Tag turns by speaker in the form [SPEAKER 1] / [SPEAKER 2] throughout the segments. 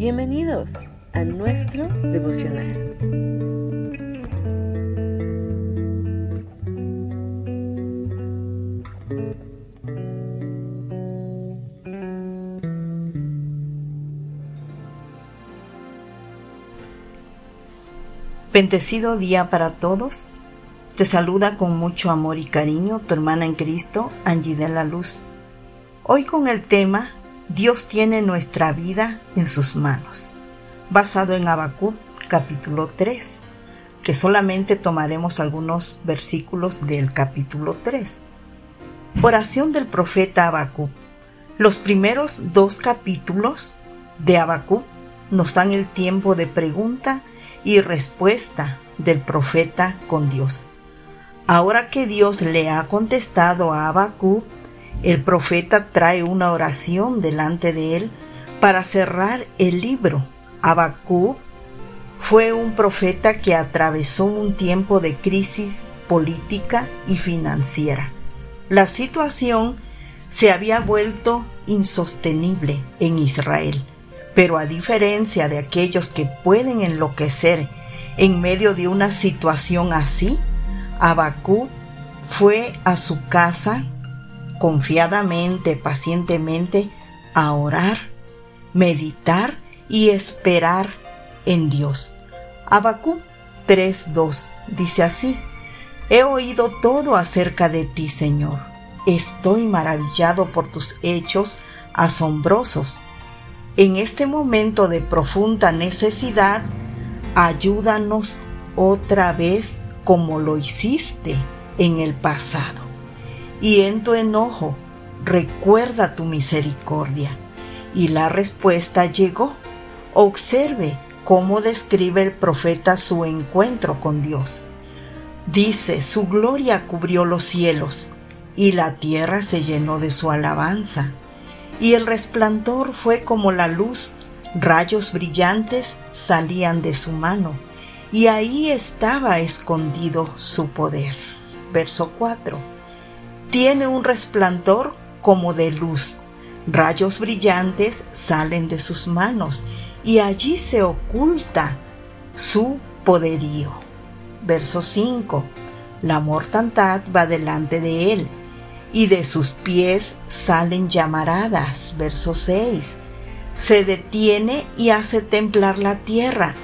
[SPEAKER 1] Bienvenidos a nuestro devocional.
[SPEAKER 2] Bendecido día para todos. Te saluda con mucho amor y cariño tu hermana en Cristo, Angie de la Luz. Hoy con el tema Dios tiene nuestra vida en sus manos, basado en Habacuc capítulo 3, que solamente tomaremos algunos versículos del capítulo 3. Oración del profeta Habacuc. Los primeros dos capítulos de Habacuc nos dan el tiempo de pregunta y respuesta del profeta con Dios. Ahora que Dios le ha contestado a Habacuc, el profeta trae una oración delante de él para cerrar el libro. Abacú fue un profeta que atravesó un tiempo de crisis política y financiera. La situación se había vuelto insostenible en Israel, pero a diferencia de aquellos que pueden enloquecer en medio de una situación así, Abacú fue a su casa confiadamente, pacientemente, a orar, meditar y esperar en Dios. Abacú 3:2 dice así: He oído todo acerca de ti, Señor. Estoy maravillado por tus hechos asombrosos. En este momento de profunda necesidad, ayúdanos otra vez como lo hiciste en el pasado y en tu enojo recuerda tu misericordia. Y la respuesta llegó. Observe cómo describe el profeta su encuentro con Dios. Dice, su gloria cubrió los cielos, y la tierra se llenó de su alabanza, y el resplandor fue como la luz, rayos brillantes salían de su mano, y ahí estaba escondido su poder. Verso 4 tiene un resplandor como de luz. Rayos brillantes salen de sus manos y allí se oculta su poderío. Verso 5. La mortandad va delante de él y de sus pies salen llamaradas. Verso 6. Se detiene y hace templar la tierra.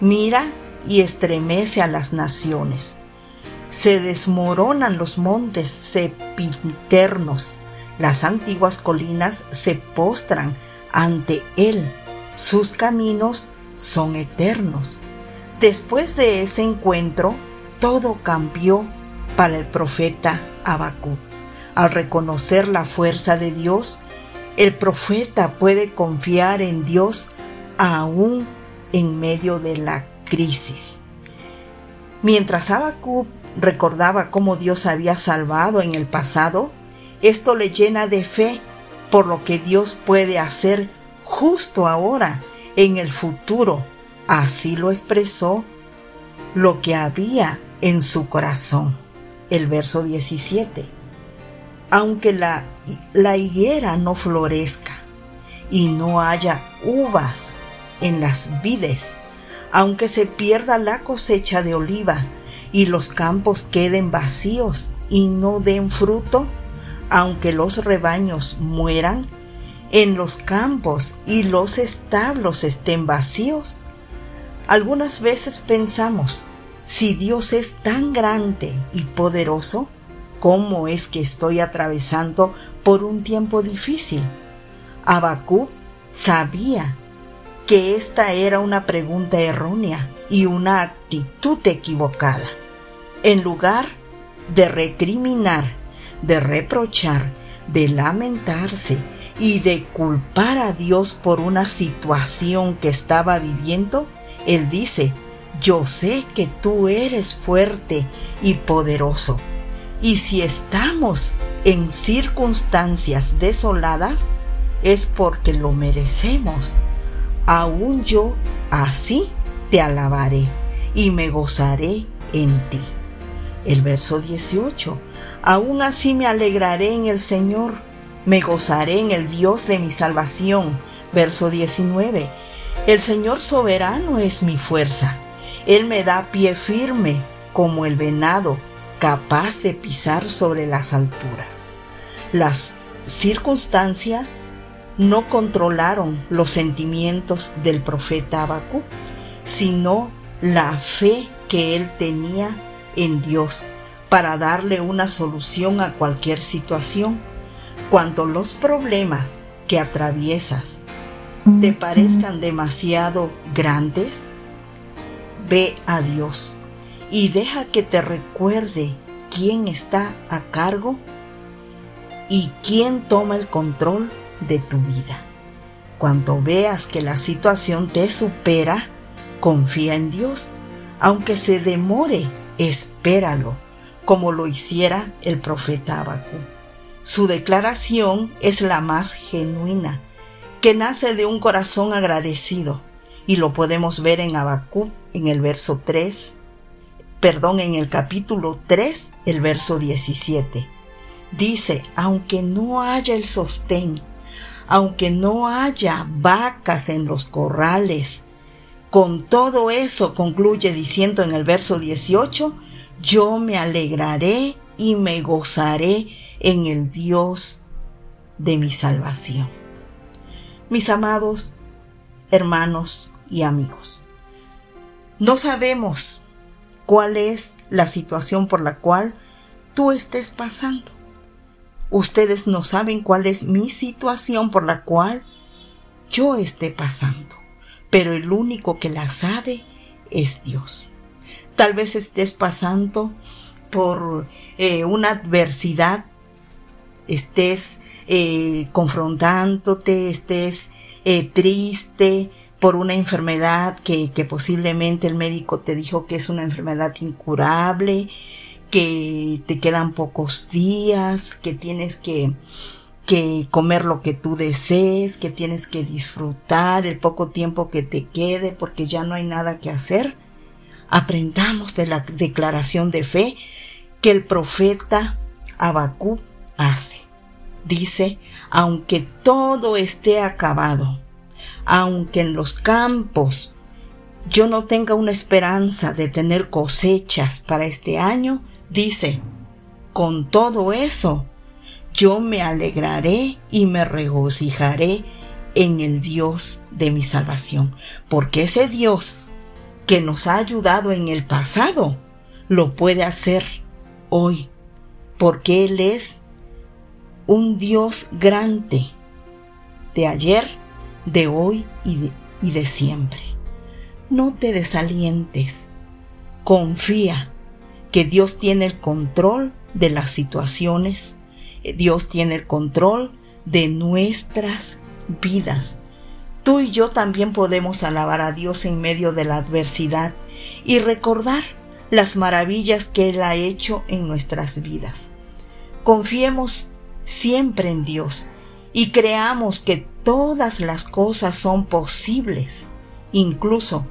[SPEAKER 2] Mira y estremece a las naciones se desmoronan los montes sepiternos, las antiguas colinas se postran ante él, sus caminos son eternos. Después de ese encuentro, todo cambió para el profeta Habacuc. Al reconocer la fuerza de Dios, el profeta puede confiar en Dios aún en medio de la crisis. Mientras Habacuc recordaba cómo Dios había salvado en el pasado, esto le llena de fe por lo que Dios puede hacer justo ahora, en el futuro. Así lo expresó lo que había en su corazón. El verso 17. Aunque la, la higuera no florezca y no haya uvas en las vides, aunque se pierda la cosecha de oliva y los campos queden vacíos y no den fruto, aunque los rebaños mueran, en los campos y los establos estén vacíos. Algunas veces pensamos, si Dios es tan grande y poderoso, ¿cómo es que estoy atravesando por un tiempo difícil? Abacú sabía que esta era una pregunta errónea y una actitud equivocada. En lugar de recriminar, de reprochar, de lamentarse y de culpar a Dios por una situación que estaba viviendo, Él dice, yo sé que tú eres fuerte y poderoso. Y si estamos en circunstancias desoladas, es porque lo merecemos aún yo así te alabaré y me gozaré en ti. El verso 18, aún así me alegraré en el Señor, me gozaré en el Dios de mi salvación. Verso 19, El Señor soberano es mi fuerza. Él me da pie firme como el venado capaz de pisar sobre las alturas. Las circunstancias no controlaron los sentimientos del profeta Abacú, sino la fe que él tenía en Dios para darle una solución a cualquier situación. Cuando los problemas que atraviesas te parezcan demasiado grandes, ve a Dios y deja que te recuerde quién está a cargo y quién toma el control de tu vida. Cuando veas que la situación te supera, confía en Dios. Aunque se demore, espéralo, como lo hiciera el profeta Abacú. Su declaración es la más genuina, que nace de un corazón agradecido, y lo podemos ver en Abacú en el verso 3, perdón, en el capítulo 3, el verso 17. Dice, aunque no haya el sostén, aunque no haya vacas en los corrales, con todo eso concluye diciendo en el verso 18, yo me alegraré y me gozaré en el Dios de mi salvación. Mis amados hermanos y amigos, no sabemos cuál es la situación por la cual tú estés pasando. Ustedes no saben cuál es mi situación por la cual yo esté pasando, pero el único que la sabe es Dios. Tal vez estés pasando por eh, una adversidad, estés eh, confrontándote, estés eh, triste por una enfermedad que, que posiblemente el médico te dijo que es una enfermedad incurable, que te quedan pocos días, que tienes que, que comer lo que tú desees, que tienes que disfrutar el poco tiempo que te quede porque ya no hay nada que hacer. Aprendamos de la declaración de fe que el profeta Abacú hace. Dice, aunque todo esté acabado, aunque en los campos yo no tenga una esperanza de tener cosechas para este año, Dice, con todo eso, yo me alegraré y me regocijaré en el Dios de mi salvación, porque ese Dios que nos ha ayudado en el pasado, lo puede hacer hoy, porque Él es un Dios grande de ayer, de hoy y de, y de siempre. No te desalientes, confía que Dios tiene el control de las situaciones, Dios tiene el control de nuestras vidas. Tú y yo también podemos alabar a Dios en medio de la adversidad y recordar las maravillas que Él ha hecho en nuestras vidas. Confiemos siempre en Dios y creamos que todas las cosas son posibles, incluso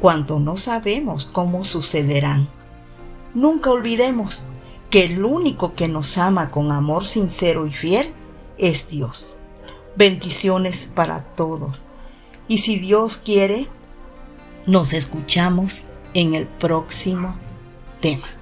[SPEAKER 2] cuando no sabemos cómo sucederán. Nunca olvidemos que el único que nos ama con amor sincero y fiel es Dios. Bendiciones para todos. Y si Dios quiere, nos escuchamos en el próximo tema.